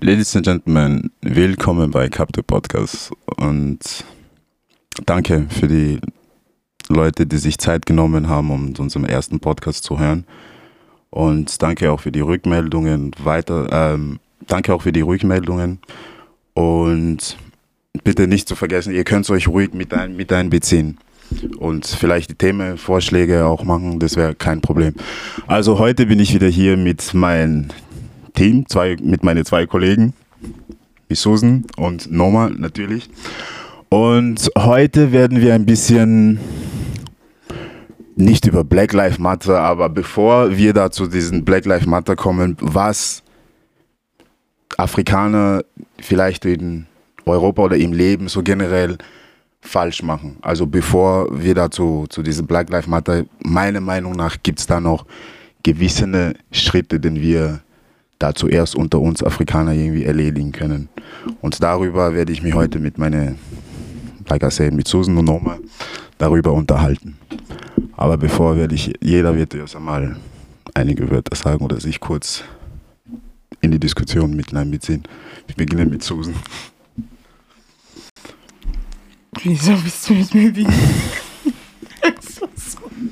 Ladies and Gentlemen, willkommen bei Capto Podcast und danke für die Leute, die sich Zeit genommen haben, um unseren ersten Podcast zu hören. Und danke auch für die Rückmeldungen. Weiter, ähm, danke auch für die Rückmeldungen. Und bitte nicht zu vergessen, ihr könnt euch ruhig mit, ein, mit einbeziehen und vielleicht die Themenvorschläge auch machen. Das wäre kein Problem. Also heute bin ich wieder hier mit meinen Team, zwei, mit meinen zwei Kollegen, mit Susan und Norma natürlich. Und heute werden wir ein bisschen nicht über Black Lives Matter, aber bevor wir da zu diesem Black Lives Matter kommen, was Afrikaner vielleicht in Europa oder im Leben so generell falsch machen. Also bevor wir dazu zu diesem Black Lives Matter, meiner Meinung nach gibt es da noch gewisse Schritte, die wir da zuerst unter uns Afrikaner irgendwie erledigen können. Und darüber werde ich mich heute mit meiner, like I said, mit Susan und Norma darüber unterhalten. Aber bevor werde ich, jeder wird erst einmal einige Wörter sagen oder sich kurz in die Diskussion mit einbeziehen. Wir beginnen mit Susan. Wieso bist du mit mir wie? I'm so sorry.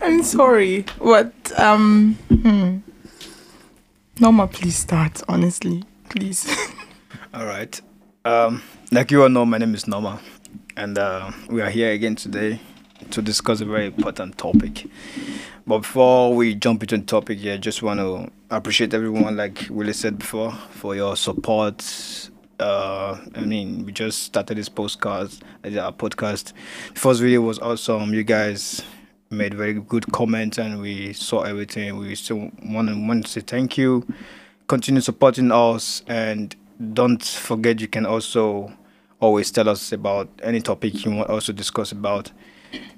I'm sorry. What, um, hmm. Norma, please start, honestly. Please. All right. Um, like you all know, my name is Norma, and uh, we are here again today to discuss a very important topic. But before we jump into the topic, yeah, just want to appreciate everyone, like Willie said before, for your support. Uh, I mean, we just started this podcast, uh, our podcast. The first video was awesome. You guys made very good comments and we saw everything. We still want to, want to say thank you. Continue supporting us and don't forget you can also always tell us about any topic you want also discuss about.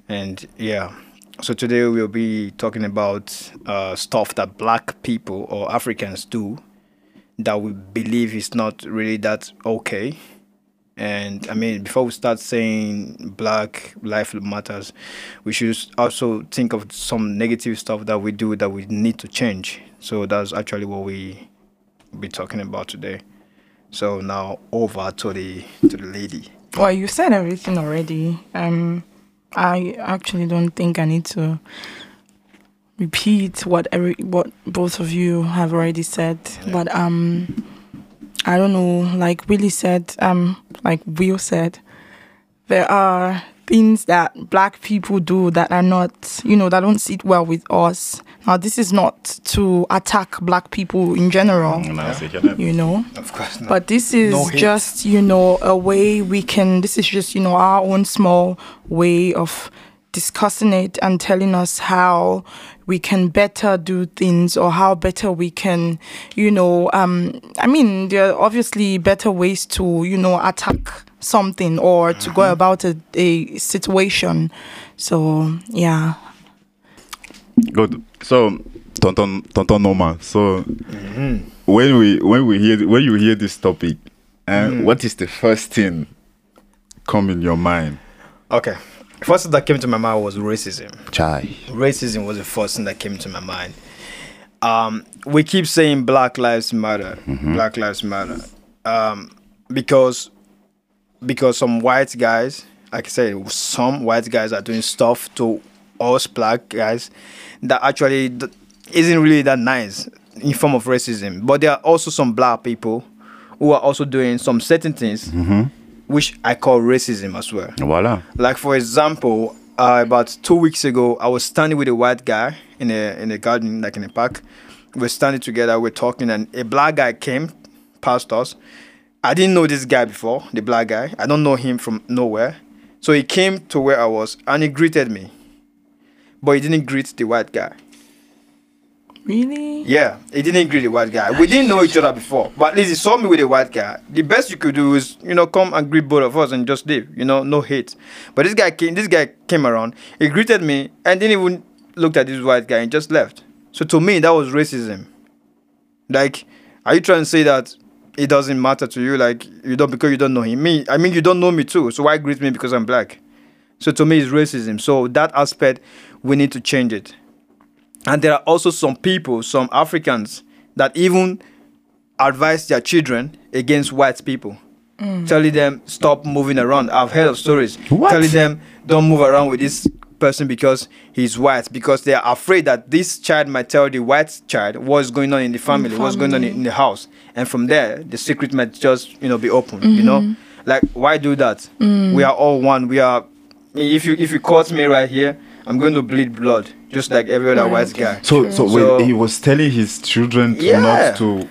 And yeah, so today we'll be talking about uh, stuff that black people or Africans do that we believe is not really that okay and I mean, before we start saying Black Life Matters, we should also think of some negative stuff that we do that we need to change. So that's actually what we be talking about today. So now over to the to the lady. Well, you said everything already. Um, I actually don't think I need to repeat what every what both of you have already said. Yeah. But um I don't know, like Willie said, um, like Will said, there are things that black people do that are not, you know, that don't sit well with us. Now, this is not to attack black people in general, no, you know, of course not. but this is no just, you know, a way we can, this is just, you know, our own small way of discussing it and telling us how we can better do things or how better we can, you know, um, I mean, there are obviously better ways to, you know, attack something or to go mm-hmm. about a, a situation. So, yeah. Good. So, Tonton, Tonton Noma. So, mm-hmm. when we when we hear when you hear this topic, uh, mm. what is the first thing come in your mind? Okay. First thing that came to my mind was racism. Chai. Racism was the first thing that came to my mind. Um, we keep saying Black Lives Matter, mm-hmm. Black Lives Matter, um, because because some white guys, like I said, some white guys are doing stuff to us black guys that actually isn't really that nice in form of racism. But there are also some black people who are also doing some certain things. Mm-hmm which I call racism as well. Voila. Like for example, uh, about two weeks ago, I was standing with a white guy in a in a garden, like in a park. We're standing together, we're talking, and a black guy came past us. I didn't know this guy before, the black guy. I don't know him from nowhere. So he came to where I was and he greeted me. But he didn't greet the white guy. Really? Yeah, he didn't greet the white guy. We didn't know each other before, but at least he saw me with a white guy. The best you could do is, you know, come and greet both of us and just leave. You know, no hate. But this guy came. This guy came around. He greeted me and didn't even looked at this white guy and just left. So to me, that was racism. Like, are you trying to say that it doesn't matter to you? Like, you don't because you don't know him. Me, I mean, you don't know me too. So why greet me because I'm black? So to me, it's racism. So that aspect, we need to change it. And there are also some people, some Africans, that even advise their children against white people. Mm. Telling them stop moving around. I've heard of stories What? telling them don't move around with this person because he's white because they are afraid that this child might tell the white child what's going on in the family, what's going on in, in the house, and from there the secret might just you know be open. You know, mm-hmm. like why do that? Mm. We are all one. We are. If you if you caught me right here, I'm going to bleed blood just like every other white guy. So, so, So- wait, he was telling his children to Yeah. not to.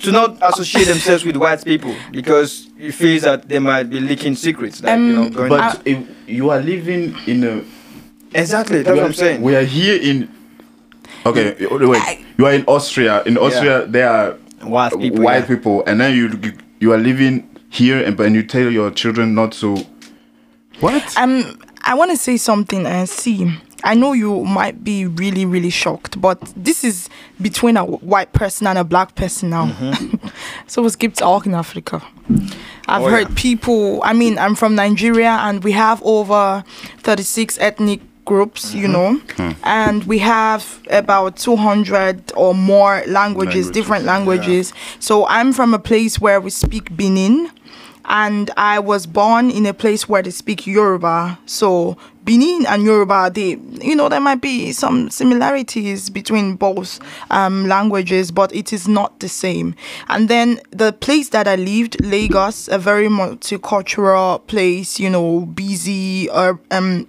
to not associate themselves with white people because he feels that they might be leaking secrets. Like, you know, going But if you are living in a. exactly, that's what I'm saying. We are here in. Okay, wait. You are in Austria. In Austria, there are White people, white yeah. people, and then you you- you are living here, and and you tell your children not to. What? Um, I want to say something and see. I know you might be really, really shocked, but this is between a white person and a black person now. Mm-hmm. so es gibt's auch in Africa. I've Oh, heard yeah. people. I mean, I'm from Nigeria, and we have over 36 ethnic groups, you mm-hmm. know, hmm. and we have about 200 or more languages, Languages, different languages. So I'm from a place where we speak Benin and I was born in a place where they speak Yoruba. So Benin and Yoruba, they, you know, there might be some similarities between both um, languages, but it is not the same. And then the place that I lived, Lagos, a very multicultural place, you know, busy, or um,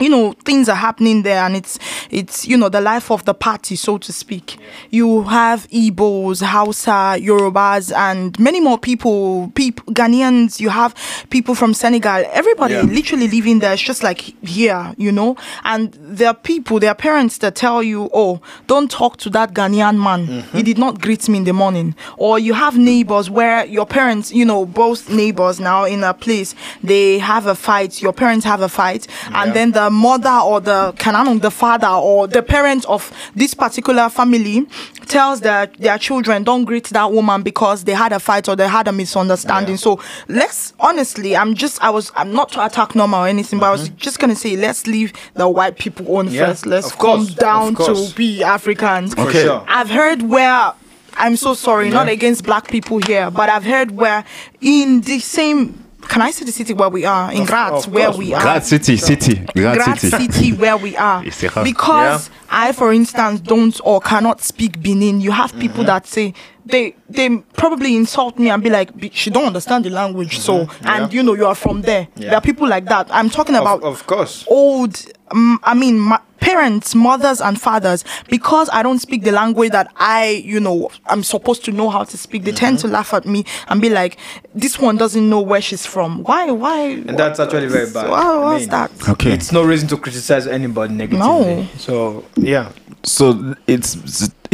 you know things are happening there and it's it's you know the life of the party so to speak. You have Igbos, Hausa, Yorubas and many more people people Ghanaians. You have people from Senegal. Everybody Yeah. literally living there. It's just like here you know? And there are people there are parents that tell you oh don't talk to that Ghanaian man. He mm-hmm. did not greet me in the morning. Or you have neighbors where your parents you know both neighbors now in a place they have a fight. Your parents have a fight. And then the mother or the kananung the father or the parent of this particular family tells their their children don't greet that woman because they had a fight or they had a misunderstanding so let's honestly i'm just i was i'm not to attack normal or anything but i was mm-hmm. just gonna say let's leave the white people on Yeah, first let's of course, come down of course. to be africans Okay. sure. I've heard where I'm so sorry, not against black people here, but I've heard where in the same can I say the city where we are in Of- Graz, of where course, we man. are? Graz City, City, Graz, Graz City. City where we are. It's a- Because I, for instance, don't or cannot speak Benin. You have people Mm-hmm. that say they they probably insult me and be like, she don't understand the language. So and Mm-hmm. Yeah. you know you are from there. Yeah. There are people like that. I'm talking about Of, of course. old um, i mean ma- parents mothers and fathers because i don't speak the language that i you know i'm supposed to know how to speak they tend Mm-hmm. to laugh at me and be like this one doesn't know where she's from why why And that's actually very bad. Why- I what's mean, that Okay. It's no reason to criticize anybody negatively. No. So yeah. So it's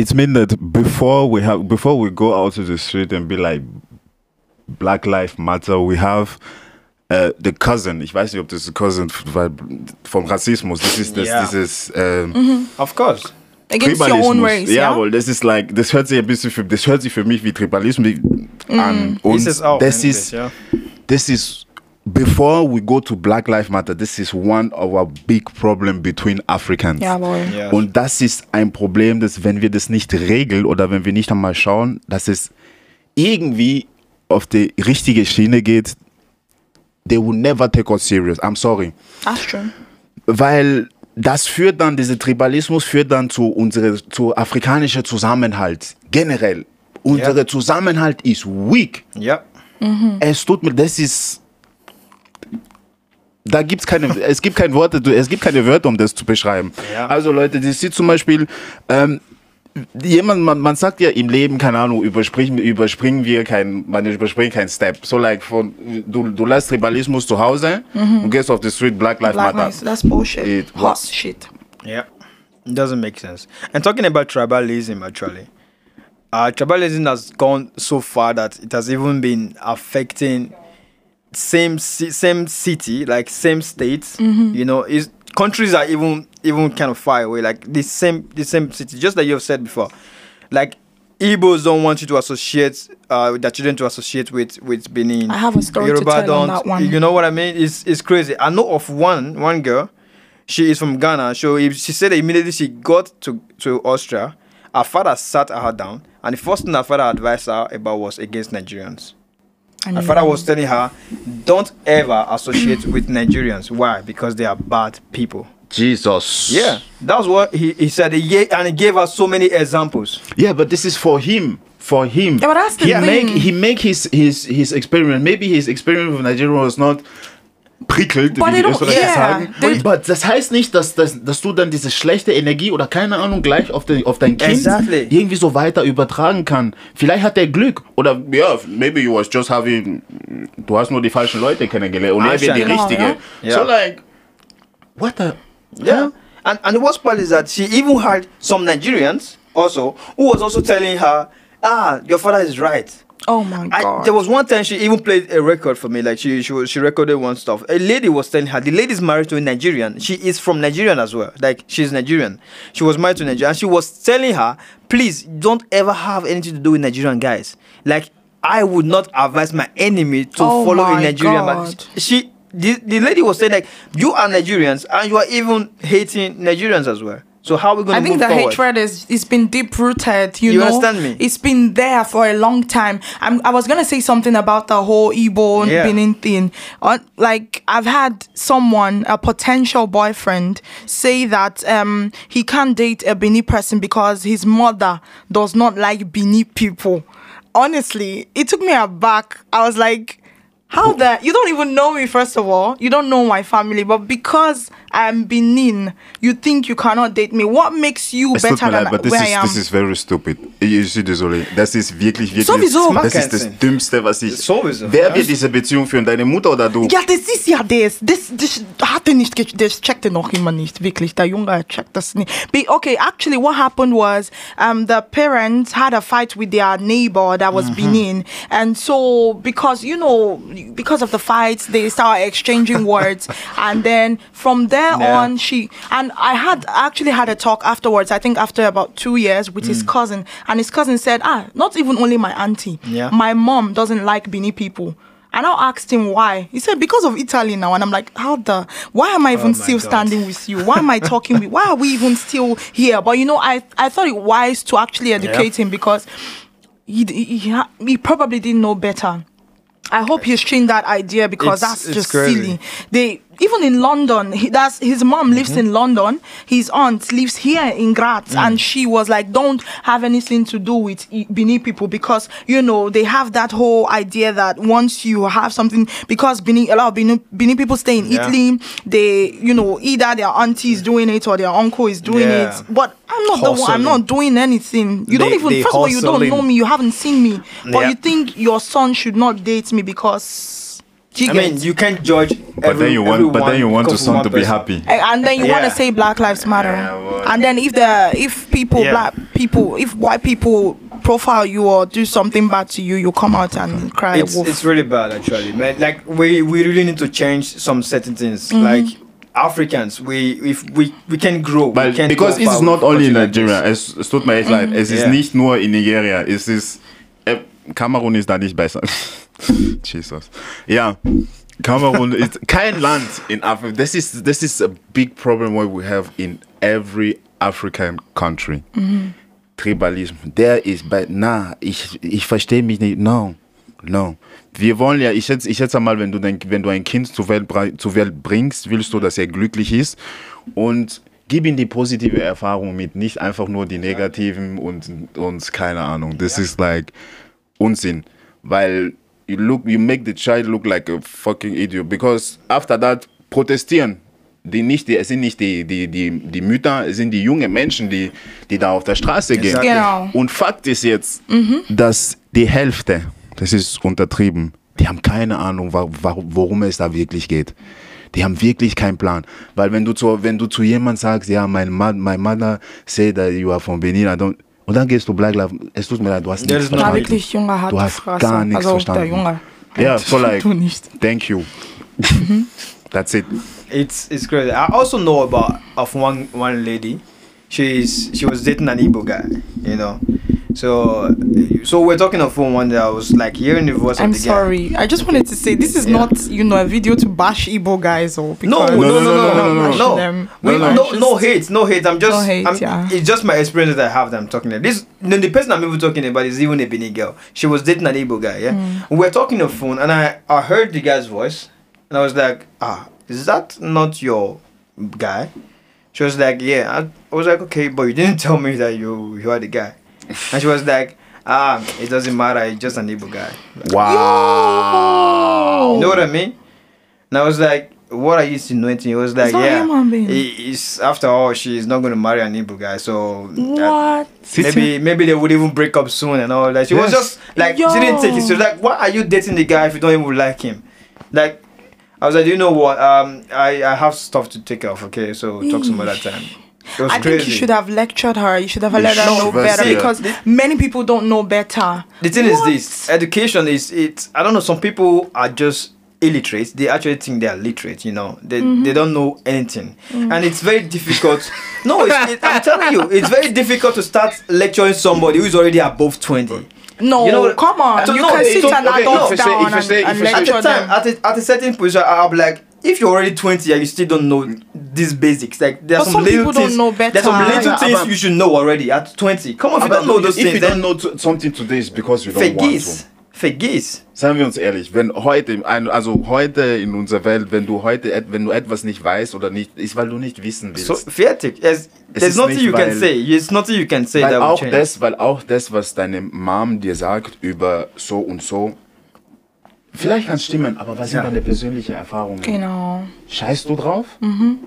it's mean that before we have before we go out to the street and be like Black Life Matter, we have uh, the cousin. Ich weiß nicht, ob das the cousin weil vom Rassismus. This is this Ja. this is um, Of course. against your own race yeah Jawohl, das ist like das hört sich ein bisschen für das hört sich für mich wie Tribalismus an. Und Ist es auch. das ist ja. this is before we go to Black Lives Matter, this is one of our big problem between Africans. Jawohl. Ja. Und das ist ein Problem, dass wenn wir das nicht regeln oder wenn wir nicht einmal schauen, dass es irgendwie auf die richtige Schiene geht, they will never take us serious. I'm sorry. that's true Weil das führt dann, dieser Tribalismus führt dann zu unserem zu afrikanischer Zusammenhalt. Generell. Unser Ja. Zusammenhalt ist weak. Ja. Es tut mir, das ist. Da gibt's keine, es gibt keine Worte, es gibt keine Wörter, um das zu beschreiben. Ja. Also Leute, das sieht zum Beispiel, ähm, jemand, man, man sagt ja im Leben, keine Ahnung, überspringen, überspringen wir kein, man überspringt kein Step. So like von, du, du lässt Tribalismus zu Hause und gehst auf die Street, Black Lives Black Matter. race, that's bullshit It- Horse shit Yeah, it doesn't make sense. And talking about tribalism, actually, uh, tribalism has gone so far that it has even been affecting same ci- same city, like same states. You know, is countries are even even kind of far away. Like the same the same city, just like you have said before. Like Igbos don't want you to associate uh, their children to associate with with Benin. I have a story to tell on don't. that one. You know what I mean? It's it's crazy. I know of one one girl. She is from Ghana. So she said immediately she got to to Austria, her father sat her down And the first thing her father advised her about was against Nigerians. I Her father was telling her, don't ever associate with Nigerians. Why? Because they are bad people. Jesus. Yeah, that's what he, he said. He and he gave us so many examples. Yeah, but this is for him. For him. Yeah, but that's the he thing. make he make his his his experiment. Maybe his experiment with Nigeria was not prickelt, But wie die Österreicher yeah, sagen. they- Aber das heißt nicht, dass, dass, dass du dann diese schlechte Energie oder keine Ahnung gleich auf, den, auf dein Kind Exactly. irgendwie so weiter übertragen kann. Vielleicht hat er Glück. Oder ja, maybe you was just having, du hast nur die falschen Leute kennengelernt und er wird die Genau, richtige. ja. So like, what the... Yeah. And and the worst part is that she even had some Nigerians also who was also telling her, ah, your father is right. Oh my I, god. there was one time she even played a record for me. Like she she, was, she recorded one stuff. A lady was telling her the lady is married to a Nigerian. She is from Nigerian as well. Like she's Nigerian. She was married to Nigerian. And she was telling her, please don't ever have anything to do with Nigerian guys. Like I would not advise my enemy to Oh follow a Nigerian man. She the, the lady was saying like you are Nigerians and you are even hating Nigerians as well. So how are we going I to think the forward? hatred is it's been deep rooted. You, You know, understand me? It's been there for a long time. I'm, I was gonna say something about the whole Igbo and Yeah. Benin thing. Uh, like I've had someone, a potential boyfriend, say that um he can't date a Benin person because his mother does not like Benin people. Honestly, it took me aback. I was like. How that you don't even know me first of all. You don't know my family, but because I'm Benin, you think you cannot date me. What makes you Es tut better mir leid, than aber das where ist, I am? das ist very stupid. Ich sehe das, Oli. Das ist wirklich, wirklich. Sowieso. Das ist Macht das keinen Sinn. Dümmste, was ich. Sowieso, Wer wird diese Beziehung führen? Deine Mutter oder du? Ja, das ist ja das. Das, das hat er nicht, ge- das checkte noch immer nicht, wirklich. Der Junge checkt das nicht. Be- Okay, actually what happened was um, the parents had a fight with their neighbor that was Benin. And so, because, you know, because of the fights, they started exchanging words. And then from there Yeah. on, she, and I had actually had a talk afterwards, I think after about two years with his cousin. And his cousin said, ah, not even only my auntie. Yeah. My mom doesn't like Benin people. And I asked him why. He said because of Italy now. And I'm like, how the? Why am I even Oh still God. standing with you? Why am I talking with? Why are we even still here? But you know, I I thought it wise to actually educate him because he he, he, he probably didn't know better. I hope he's changed that idea because It's- that's just silly. They even in London, he, that's his mom lives in London. His aunt lives here in Graz, and she was like, "Don't have anything to do with I- Benin people because you know they have that whole idea that once you have something because Benin, a lot of Benin, Benin people stay in Yeah. Italy, they you know either their auntie is doing it or their uncle is doing Yeah. it. But I'm not the one. I'm not doing anything. You don't even they first of all you don't know me. You haven't seen me, but Yeah. you think your son should not date me because. Do you I mean, you can't judge. But then you want, but then you want your son to be happy. And then you want to say Black Lives Matter, Yeah, well- and then if the if people Yeah. black people if white people profile you or do something bad to you, you come out and cry. It's wolf. it's really bad actually, man. Like we we really need to change some certain things. Mm-hmm. Like Africans, we if we we can grow. we Weil, can because go it's not only in Nigeria. Es, es tut mir echt leid. Es ist nicht nur in Nigeria. Es ist. Äh, Kamerun ist da nicht besser. Jesus. Ja. Kamerun ist kein Land in Afrika. This is, this is a big problem what we have in every African country. Tribalism. Der ist bei. Na, ich, ich verstehe mich nicht. No. No. Wir wollen ja, ich schätze, ich schätze mal, wenn du, dein, wenn du ein Kind zur Welt, zur Welt bringst, willst du, dass er glücklich ist und gib ihm die positive Erfahrung mit, nicht einfach nur die negativen und, und keine Ahnung. Das ist like Unsinn, weil you look, you make the child look like a fucking idiot because after that protestieren. Die nicht, die, es sind nicht die, die, die, die Mütter, es sind die jungen Menschen, die, die da auf der Straße gehen. Genau. Und Fakt ist jetzt, dass die Hälfte, das ist untertrieben, die haben keine Ahnung, worum es da wirklich geht. Die haben wirklich keinen Plan. Weil wenn du zu, wenn du zu jemandem sagst, ja, mein Mo my mother say that you are from Benin, I don't, und dann gehst du Black Lives, es tut mir leid, du hast Ja, nichts verstanden. wirklich, Junge hat Du hast Fresse. gar nichts also, verstanden. Der Junge. Ja, so like, Du nicht. thank you. That's it. It's it's crazy. I also know about of one one lady. She's she was dating an Igbo guy, you know. So, so we're talking on phone one day. I was like hearing the voice I'm of the guy. sorry. I just wanted to say this is Yeah. not, you know, a video to bash Igbo guys or No, no, no, no, no, no, no, no. We no, are no, just- hate, no hate. I'm just, No hate, I'm, yeah. it's just my experience that I have that I'm talking about. This, no, the person I'm even talking about is even a Benin girl. She was dating an Igbo guy, yeah. Mm. We were talking on phone, and I, I heard the guy's voice, and I was like, ah, is that not your guy? She was like, yeah. I, I was like, okay, but you didn't tell me that you, you are the guy. And she was like, ah, it doesn't matter. It's just an Igbo guy. Wow. You know what I mean? And I was like, what are you insinuating? It was like, It's yeah. human being. he- It's after all, she's not going to marry an Igbo guy, so uh, What? maybe maybe they would even break up soon and all that. She was just like she didn't take it. She was like, why are you dating the guy if you don't even like him? Like, I was like, you know what? Um, I I have stuff to take care of. Okay, so talk some other time. It was I crazy. think you should have lectured her. You should have You let her know better see, because many people don't know better. The thing What? is this: education is it. I don't know. Some people are just illiterate. They actually think they are literate. You know, they Mm-hmm. they don't know anything, Mm. and it's very difficult. no, it's, it, I'm telling you, it's very difficult to start lecturing somebody who is already above twenty. No, You know come on. So you no, can sit okay, an okay, adult if you say- if you and, say- and if you say- At the time, them. at a, at a certain position, I- I'll be like, if you're already twenty and you still don't know these basics, like there's But some, some little people don't things. know better. There's some little Yeah, things you should know already at twenty. Come on, if you don't know those if things, you then don't know t- something today is because you don't want vergiss, to. vergiss. Seien wir uns ehrlich, wenn heute, also heute in unserer Welt, wenn du heute, wenn du etwas nicht weißt oder nicht, ist, weil du nicht wissen willst. So fertig. There's, there's ist nothing nicht, you can weil- say. There's nothing you can say weil that will auch das, weil auch das, was deine Mom dir sagt über so und so, vielleicht kann es stimmen, aber was sind Ja. deine persönlichen Erfahrungen? Genau. Scheißt du drauf?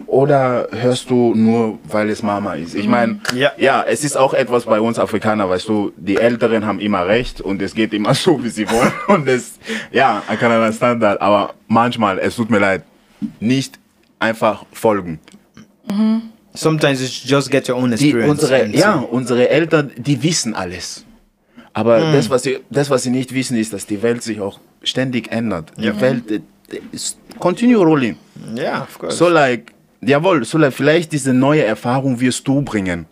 Oder hörst du nur, weil es Mama ist? Ich meine, Ja. ja, es ist auch etwas bei uns Afrikaner, weißt du, die Älteren haben immer recht und es geht immer so, wie sie wollen. Und es, ja, I can understand that, aber manchmal, es tut mir leid, nicht einfach folgen. Sometimes you should just get your own Die, experience. unsere, and ja, unsere Eltern, die wissen alles. Aber das, was sie, das, was sie nicht wissen, ist, dass die Welt sich auch ständig ändert. Ja. Die Welt äh, ist continue rolling. Yeah, of course. So like, jawohl, so like, vielleicht diese neue Erfahrung wirst du bringen.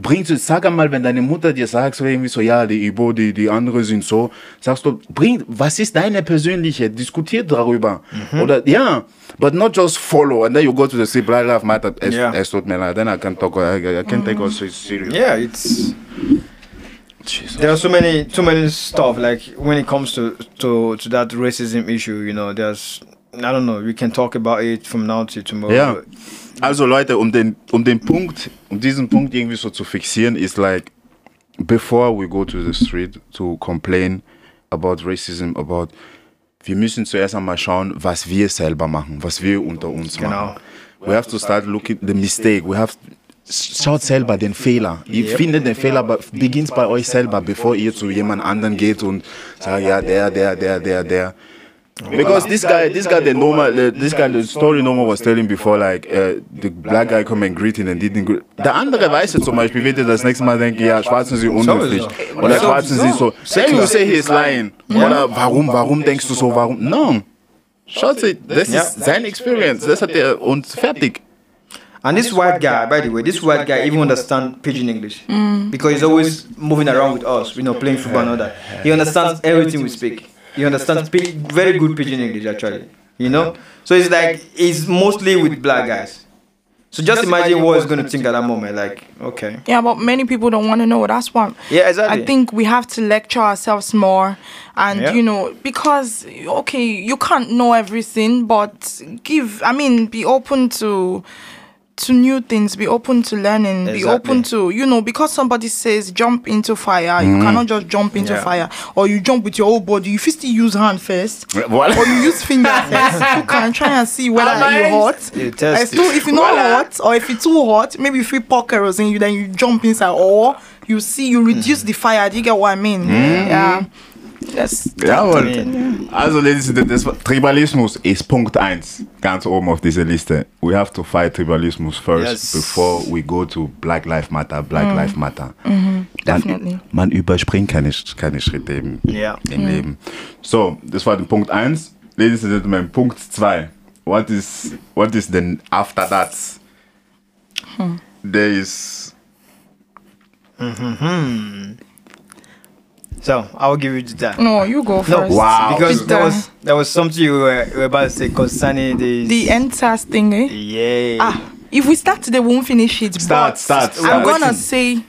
Bringst du, sag einmal, wenn deine Mutter dir sagt, so irgendwie so, ja, die Ibo, die, die andere sind so, sagst du, bring, was ist deine persönliche, diskutiert darüber. Mhm. Oder, ja, but not just follow, and then you go to the say, Black Lives Matter, es, Ja. es tut mir leid, then I can talk, I, I can take us serious. yeah, it's Jesus. there are so many so many stuff like when it comes to to to that racism issue. You know, there's I don't know. We can talk about it from now to tomorrow. Ja. Also Leute, um den, um den Punkt, um diesen Punkt irgendwie so zu fixieren, ist like, before we go to the street to complain about racism, about, wir müssen zuerst einmal schauen, was wir selber machen, was wir unter uns Genau. machen. We have to start looking the mistake. We have schaut selber den Fehler. Ihr findet den Fehler, aber beginnt bei euch selber, bevor ihr zu jemand anderen geht und sagt, ja, der, der, der, der, der. Because this guy, this guy, the normal, the, this guy, the story Norma was telling before, like uh, the black guy come and greet him and didn't greet. Der andere Weiße zum Beispiel wird dir das nächste Mal denken, ja, Schwarzen sind unhöflich. Sowieso. Oder Schwarzen sind so. Then you say he's lying. Oder warum, warum denkst du so, warum? No. Schaut sich, das ist seine Experience. Das hat er und fertig. And this white guy, by the way, this white guy even understands pidgin English mm. because he's always moving around with us, you know, playing football and all that. He understands everything we speak. He understands pi- very good pidgin English actually, you know. So it's like he's mostly with black guys. So just imagine what he's going to think at that moment. Like, okay, Yeah, but many people don't want to know. That's why yeah, exactly. I think we have to lecture ourselves more. And, Yeah. you know, because, okay, you can't know everything, but give, I mean, be open to to new things be open to learning be open to you know because somebody says jump into fire you mm-hmm. cannot just jump into Yeah. fire. Or you jump with your whole body you fit still use hand first. Voilà. or you use finger first. You can try and see whether you hot You test If too- it. if you're not Voila. hot or if it's too hot maybe if you pour kerosene you then you jump inside. Or you see you reduce hmm. the fire. Do you get what i mean? Hmm. Yeah that's Jawohl. Also, Ladies and Gentlemen, das Tribalismus ist Punkt 1, ganz oben auf dieser Liste. We have to fight Tribalismus first Yes. before we go to Black Lives Matter, Black Lives Matter. definitely. Man, man überspringt keine, keine Schritte im, Yeah. im Leben. So, das war der Punkt 1. Ladies and Gentlemen, Punkt 2. What is, what is then after that? There is So I'll give you that. No, you go No, first. Wow. because Peter. there was there was something you were, you were about to say concerning this. the EndSARS thing, eh? yeah. Ah, if we start today, we won't finish it. Start, but start, I'm start. gonna Waiting. say,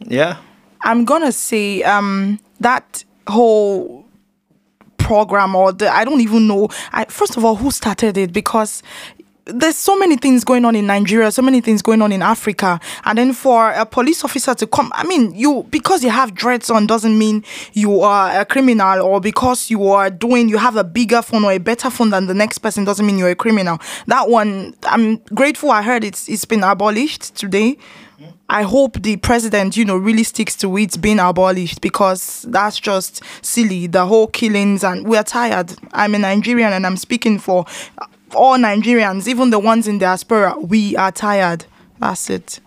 yeah. I'm gonna say, um, that whole program or the I don't even know. I first of all, who started it because. There's so many things going on in Nigeria, so many things going on in Africa, and then for a police officer to come, I mean, you because you have dreads on doesn't mean you are a criminal, or because you are doing you have a bigger phone or a better phone than the next person doesn't mean you're a criminal. That one, I'm grateful. I heard it's it's been abolished today. I hope the president, you know, really sticks to it being abolished because that's just silly. The whole killings and we're tired. I'm a Nigerian and I'm speaking for all Nigerians, even the ones in diaspora. We are tired. That's it.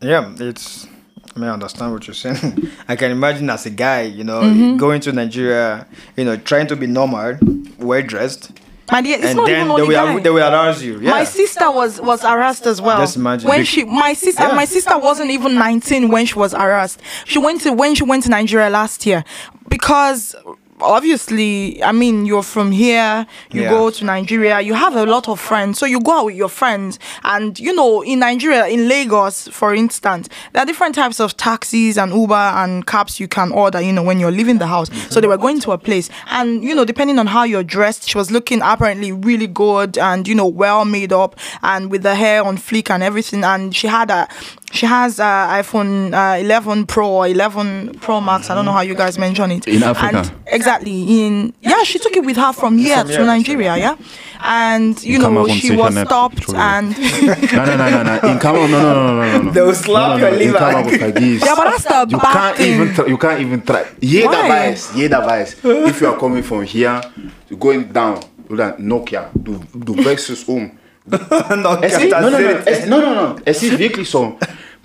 Yeah, it's. I mean, I understand what you're saying. I can imagine as a guy, you know, Mm-hmm. going to Nigeria, you know, trying to be normal, well dressed, My dear, it's and not then even they will, guy. they will arouse you. Yeah. My sister was was harassed as well. Just imagine. when she my sister Yeah. my sister wasn't even 19 when she was harassed. She went to when she went to Nigeria last year because obviously I mean you're from here, you Yeah. go to Nigeria, you have a lot of friends. So you go out with your friends and you know in Nigeria in Lagos for instance, there are different types of taxis and Uber and cabs you can order, you know, when you're leaving the house. So they were going to a place and you know depending on how you're dressed, she was looking apparently really good and you know well made up and with the hair on fleek and everything and she had a she has uh, iPhone uh, 11 Pro or 11 Pro Max. I don't know how you guys mention it. In Africa? And exactly. In yeah, she took it with her from here From to here, Nigeria. Yeah, and you know Cameroon she was nicht, stopped Entschuldigung. and No, no, no, no, no. In Cameroon, no, no, no, no, no, no. They will slap no, no, your no. In liver. Cameroon, vergiss. yeah, but that's the You bad can't thing. even try, you can't even try. Jeder Why? weiß, jeder weiß. If you are coming from here, you're going down, oder Nokia, du, du wechselst um. no, Es ist, that's no, no, no, it. es, no, no, no, es ist wirklich so.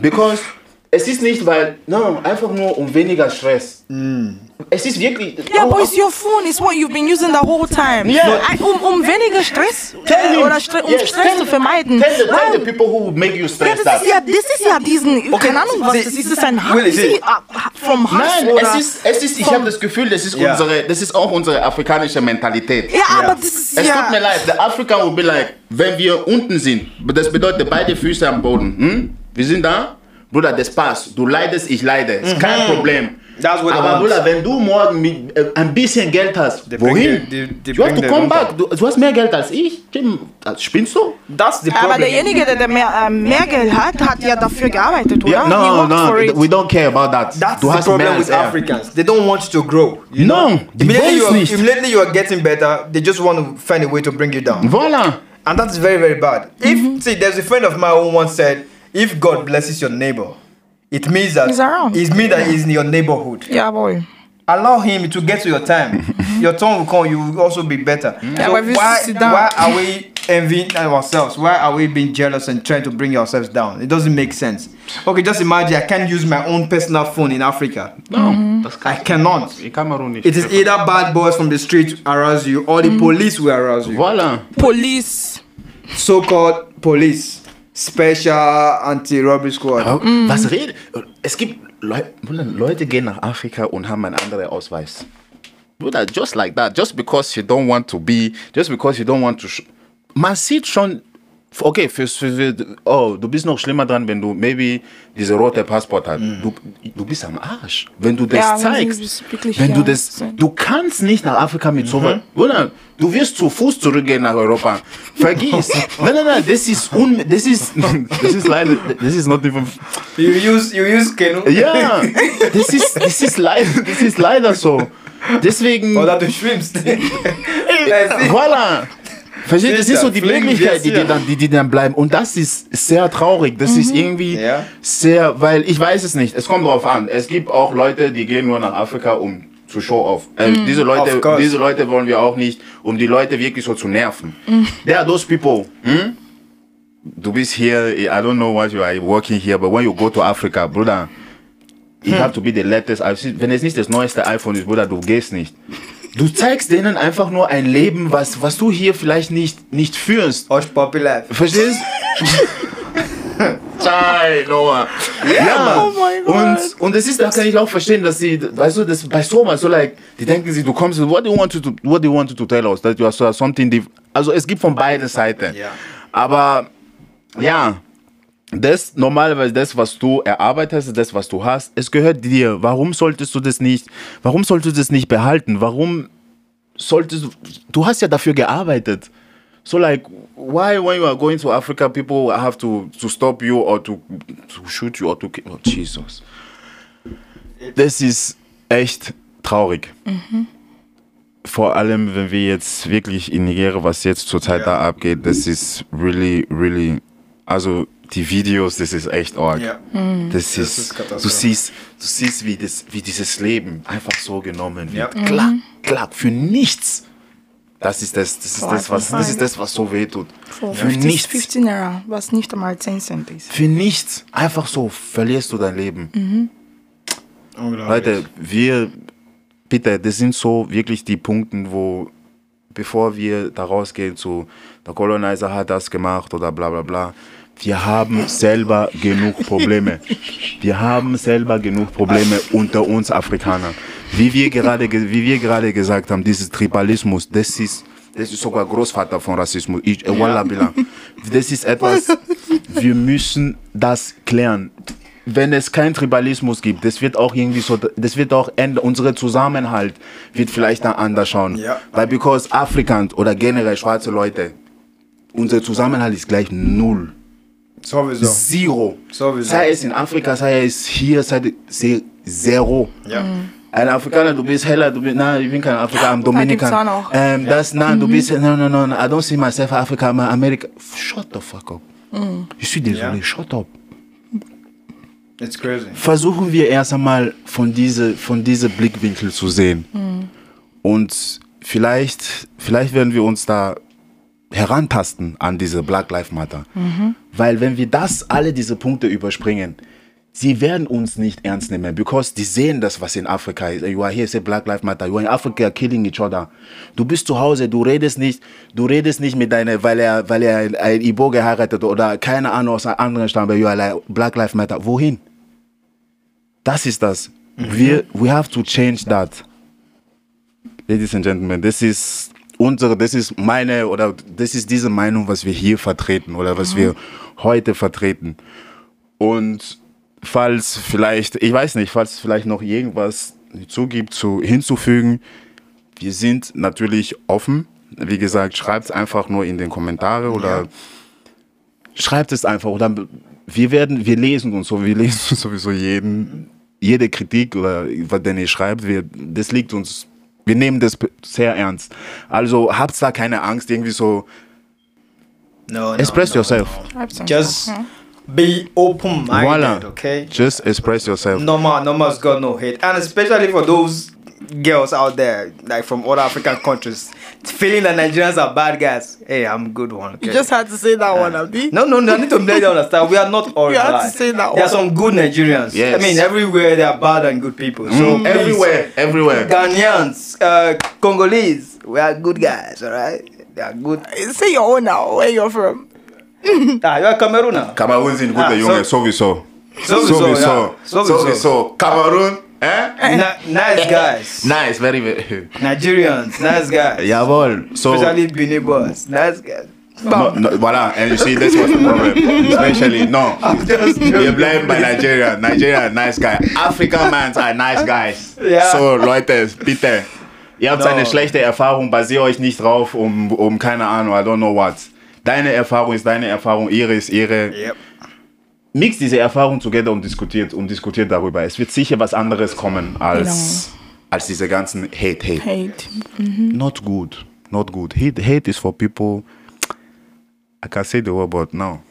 Because es ist nicht, weil, no, einfach nur um weniger Stress. Es ist wirklich. Yeah, but it's your phone. It's what you've been using the whole time. Yeah. I- Um, um weniger Stress Tell him. oder Stre um Yes, Stress tell- zu vermeiden. Tell the, tell the people who make you Ja, stress das that. ist ja, das ist ja diesen, keine Ahnung was das ist, das ist ein Hass, sie, uh, from Hass Nein, oder es ist, es ist, ich vom- habe das Gefühl, das ist, Ja. unsere, das ist auch unsere afrikanische Mentalität. Ja, aber das ist Es tut mir leid, der Afrika will be like, wenn wir unten sind, das bedeutet beide Füße am Boden. Hm? Wir sind da, Bruder, das passt. Du leidest, ich leide. Ist kein Problem. Mhm. They Aber. Bruder, wenn du morgen mit, äh, ein bisschen Geld hast, bring wohin? hast bring to the come back. Du, du hast mehr Geld als ich. Tim, Spinnst du? That's the aber problem. derjenige, der, mehr, äh, mehr Geld hat, hat ja dafür gearbeitet, oder? Ja, He no, no, we don't care about that. That's du the hast mehr problem als with er. Africans. They don't want you to grow. You No, know? die immediately you, are, nicht. immediately you are getting better, they just want to find a way to bring you down. Voilà. And that is very, very bad. If see, there's a friend of mine who once said, if God blesses your neighbor, it means that He's around. it means that he's in your neighborhood. Yeah, boy. Allow him to get to your time. your turn will come. You will also be better. Yeah, so but if you why, why are we envying ourselves? Why are we being jealous and trying to bring ourselves down? It doesn't make sense. Okay, just imagine I can't use my own personal phone in Africa. No, das I cannot. In Kamerun. It is either bad boys from the street arouse you or the Mm. police will arouse you. Voilà. Police. So-called police, special anti-robbery squad. Aber Was redet? Es gibt Leu Leute gehen nach Afrika und haben einen anderen Ausweis. Bruder, just like that, just because you don't want to be, just because you don't want to. Man sieht schon, okay, für, für, oh, du bist noch schlimmer dran, wenn du maybe diese rote Passport hast. Du, du bist am Arsch, wenn du das Ja, wenn zeigst. wirklich, wenn du das, so. du kannst nicht nach Afrika mit sowas. Bruder, du wirst zu Fuß zurückgehen nach Europa. Vergiss. nein, nein, nein, das ist un, das ist, das ist leider, das ist not even You use you use canoe. ja, das ist, das ist, leider, das ist leider so. Deswegen, Oder du schwimmst. voilà. Versteht, das ist so die Möglichkeit, die, die, dann, die, die dann bleiben. Und das ist sehr traurig. Das ist irgendwie Ja. sehr, weil ich weiß es nicht. Es kommt drauf an. Es gibt auch Leute, die gehen nur nach Afrika, um zu show off. Äh, diese, Leute, diese Leute wollen wir auch nicht, um die Leute wirklich so zu nerven. There are those people. Hm? Du bist hier, I don't know what you are working here, but when you go to Africa, Bruder, it have to be the latest. iPhone. Wenn es nicht das neueste iPhone ist, Bruder, du gehst nicht. Du zeigst denen einfach nur ein Leben, was, was du hier vielleicht nicht, nicht führst. Hush puppy life. Verstehst? Chai, Noah. Ja, Oh mein Gott. und, und das ist, da kann ich auch verstehen, dass sie, weißt du, das bei sowas, so like, die denken sich, du kommst, what do you want to, what do you want to tell us? That you are so- something, diff- also es gibt von beiden Seiten. Ja. Aber, ja, das normalerweise das, was du erarbeitest, das, was du hast, es gehört dir. Warum solltest du das nicht, warum solltest du das nicht behalten? Warum solltest du, du hast ja dafür gearbeitet. So like, why when you are going to Africa, people have to, to stop you or to, to shoot you or to kill, oh Jesus. Das ist echt traurig. Vor allem, wenn wir jetzt wirklich in Nigeria, was jetzt zurzeit da abgeht, das ist really, really, also die Videos, das ist echt arg. Ja. Das, ist, ist du siehst, du siehst, wie, das, wie dieses Leben einfach so genommen wird. Ja. Klack, klack, für nichts. Das ist das, das ist das, was, das ist das, was so wehtut. Für Für 50, nichts. 15 Naira, was nicht einmal 10 Cent ist. Für nichts. Einfach so verlierst du dein Leben. Unglaublich. Leute, wir, bitte, das sind so wirklich die Punkte, wo, bevor wir da rausgehen zu, der Colonizer hat das gemacht oder bla bla bla, wir haben selber genug Probleme. Wir haben selber genug Probleme unter uns Afrikanern. Wie wir gerade, ge- wie wir gerade gesagt haben, dieses Tribalismus, das ist, das ist sogar Großvater von Rassismus. Ich, äh, billah. Das ist etwas, wir müssen das klären. Wenn es keinen Tribalismus gibt, das wird auch irgendwie so, das wird auch ändern. Unsere Zusammenhalt wird vielleicht dann anders schauen. Ja. Weil because Afrikans oder generell schwarze Leute, unser Zusammenhalt ist gleich null. Sowieso. Zero. Sowieso. Sei es in Afrika, sei es hier, sei es zero. Ja. Ein Afrikaner, du bist heller, du bist, nein, ich bin kein Afrikaner, I'm gibt's Dominican. auch noch. Ähm, das, nein, du bist, no, no, no, no, I don't see myself Africa, I'm America. Shut the fuck up. Ich suis désolé, Ja. shut up. It's crazy. Versuchen wir erst einmal von diese, von diese Blickwinkel zu sehen. Und vielleicht, vielleicht werden wir uns da herantasten an diese Black Lives Matter. Weil wenn wir das, alle diese Punkte überspringen, sie werden uns nicht ernst nehmen, because die sehen das, was in Afrika ist. You are here, say Black Lives Matter. You are in Africa killing each other. Du bist zu Hause, du redest nicht, du redest nicht mit deiner, weil er, weil er ein Ibo geheiratet oder keine Ahnung aus einem anderen Stamm, but you are like Black Lives Matter. Wohin? Das ist das. Wir, we have to change that. Ladies and Gentlemen, das ist unsere, das ist meine oder das ist diese Meinung, was wir hier vertreten oder was wir heute vertreten. Und falls vielleicht, ich weiß nicht, falls vielleicht noch irgendwas zugibt, zu, hinzufügen, wir sind natürlich offen. Wie gesagt, schreibt es einfach nur in den Kommentare oder schreibt es einfach oder wir werden, wir lesen uns so, wir lesen sowieso jeden, jede Kritik oder was den ihr schreibt, wir, das liegt uns, wir nehmen das sehr ernst. Also habt da keine Angst, irgendwie so, No, no, express no, yourself. Just be open-minded, Voila. okay? Just express yourself. Normal, normal's got no hate, and especially for those girls out there, like from other African countries, feeling that Nigerians are bad guys. Hey, I'm good one. Okay? You just had to say that one, Abi. no, no, no. I need to make them understand. We are not all You have to say that There are some good Nigerians. Yes. I mean, everywhere there are bad and good people. So please, Everywhere, everywhere. Ghanaians, uh, Congolese, we are good guys. All right, they are good. Say your own now, where you're from. Ah, you are Cameroon. Cameroon sind gute Ah, Junge, so- sowieso. Sowieso, ja. Sowieso. Sowieso. Sowieso. Cameroon, eh? Nice guys. Nice, very, very. Nigerians, nice guys. Jawohl. So, Especially Benin boys, nice guys. no, no, voilà, and you see, that's what's the problem. Especially, no. Joking. bleiben bei Nigeria. Nigeria, nice guy. African mans are nice guys. Ja. So, Leute, bitte. Ihr habt No. eine schlechte Erfahrung, basiert euch nicht drauf, um, um keine Ahnung, I don't know what. Deine Erfahrung ist deine Erfahrung, ihre ist ihre. Yep. Mix diese Erfahrung together und diskutiert, und diskutiert darüber. Es wird sicher was anderes kommen als, als diese ganzen Hate, Hate. Hate. Not good. Not good. Hate, hate is for people. I can say the word, but no.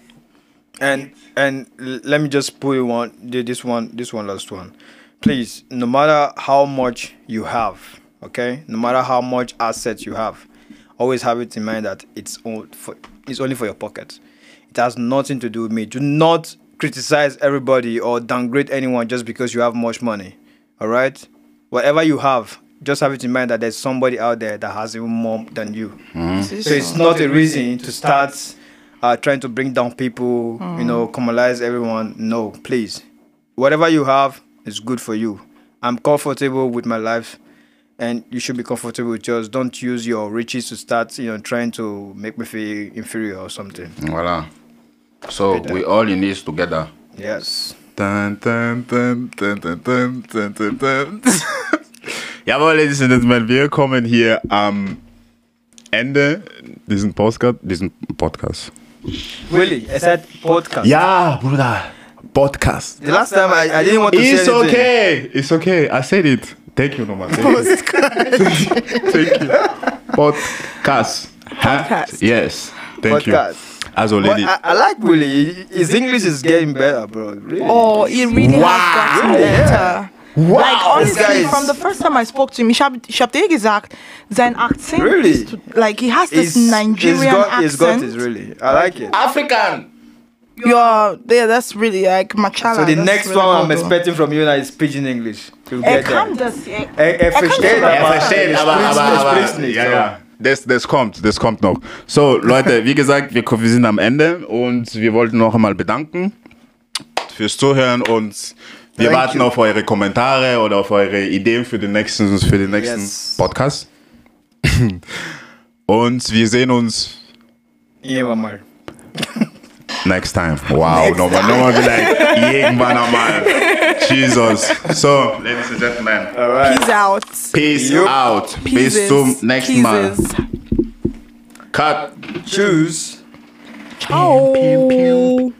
And and let me just put you one th- this one this one last one. Please, no matter how much you have, okay, no matter how much assets you have, always have it in mind that it's all for it's only for your pocket. It has nothing to do with me. Do not criticize everybody or downgrade anyone just because you have much money. All right, whatever you have, just have it in mind that there's somebody out there that has even more than you. So it's not a reason to start uh, trying to bring down people, you know, commonize everyone. No, please. Whatever you have is good for you. I'm comfortable with my life, and you should be comfortable with yours. Don't use your riches to start, you know, trying to make me feel inferior or something. Voilà. So we all in this together. Yes. Dun, dun, dun, dun, dun, dun, dun, dun, dun. Jawohl, Ladies and Gentlemen, wir kommen hier am Ende diesen Podcast, diesen Podcast. Really, I said podcast. Ja, Bruder, Podcast. The last time I, I didn't want to It's say anything. okay, it's okay. I said it. Thank you nochmal. Thank you. Thank you. Podcast. Huh? Podcast. Yes. Thank Podcast. you. Also, But Lady. I, I like Willie. His English is getting better, bro. Really. Oh, it really has gotten better. Like honestly, is- from the first time I spoke to him, ich habe ich hab dir gesagt, sein Akzent Really? ist to- like he has this He's- Nigerian he's got, He's got accent. it, really. I like it. African. Yeah, yeah, that's really like Machala. So the that's next really one I'm good. expecting from you now is pidgin English. You'll Er get kann that. das. Er, Er, er versteht, Er aber Er versteht, aber, spricht's- aber, aber spricht's nicht. ja, so. ja. Das, das kommt, das kommt noch. So, Leute, wie gesagt, wir, wir sind am Ende und wir wollten noch einmal bedanken fürs Zuhören und wir Thank warten you. auf eure Kommentare oder auf eure Ideen für den nächsten, für den nächsten Yes. Podcast. und wir sehen uns Irgendwann mal. next time. Wow, next no, but no one be like, yeah, man, man. Jesus. So, ladies and gentlemen, all right. Peace out. Peace yep. out. Peace to next Pieces. man. Cut. Choose. Ciao. Pew, pew, pew.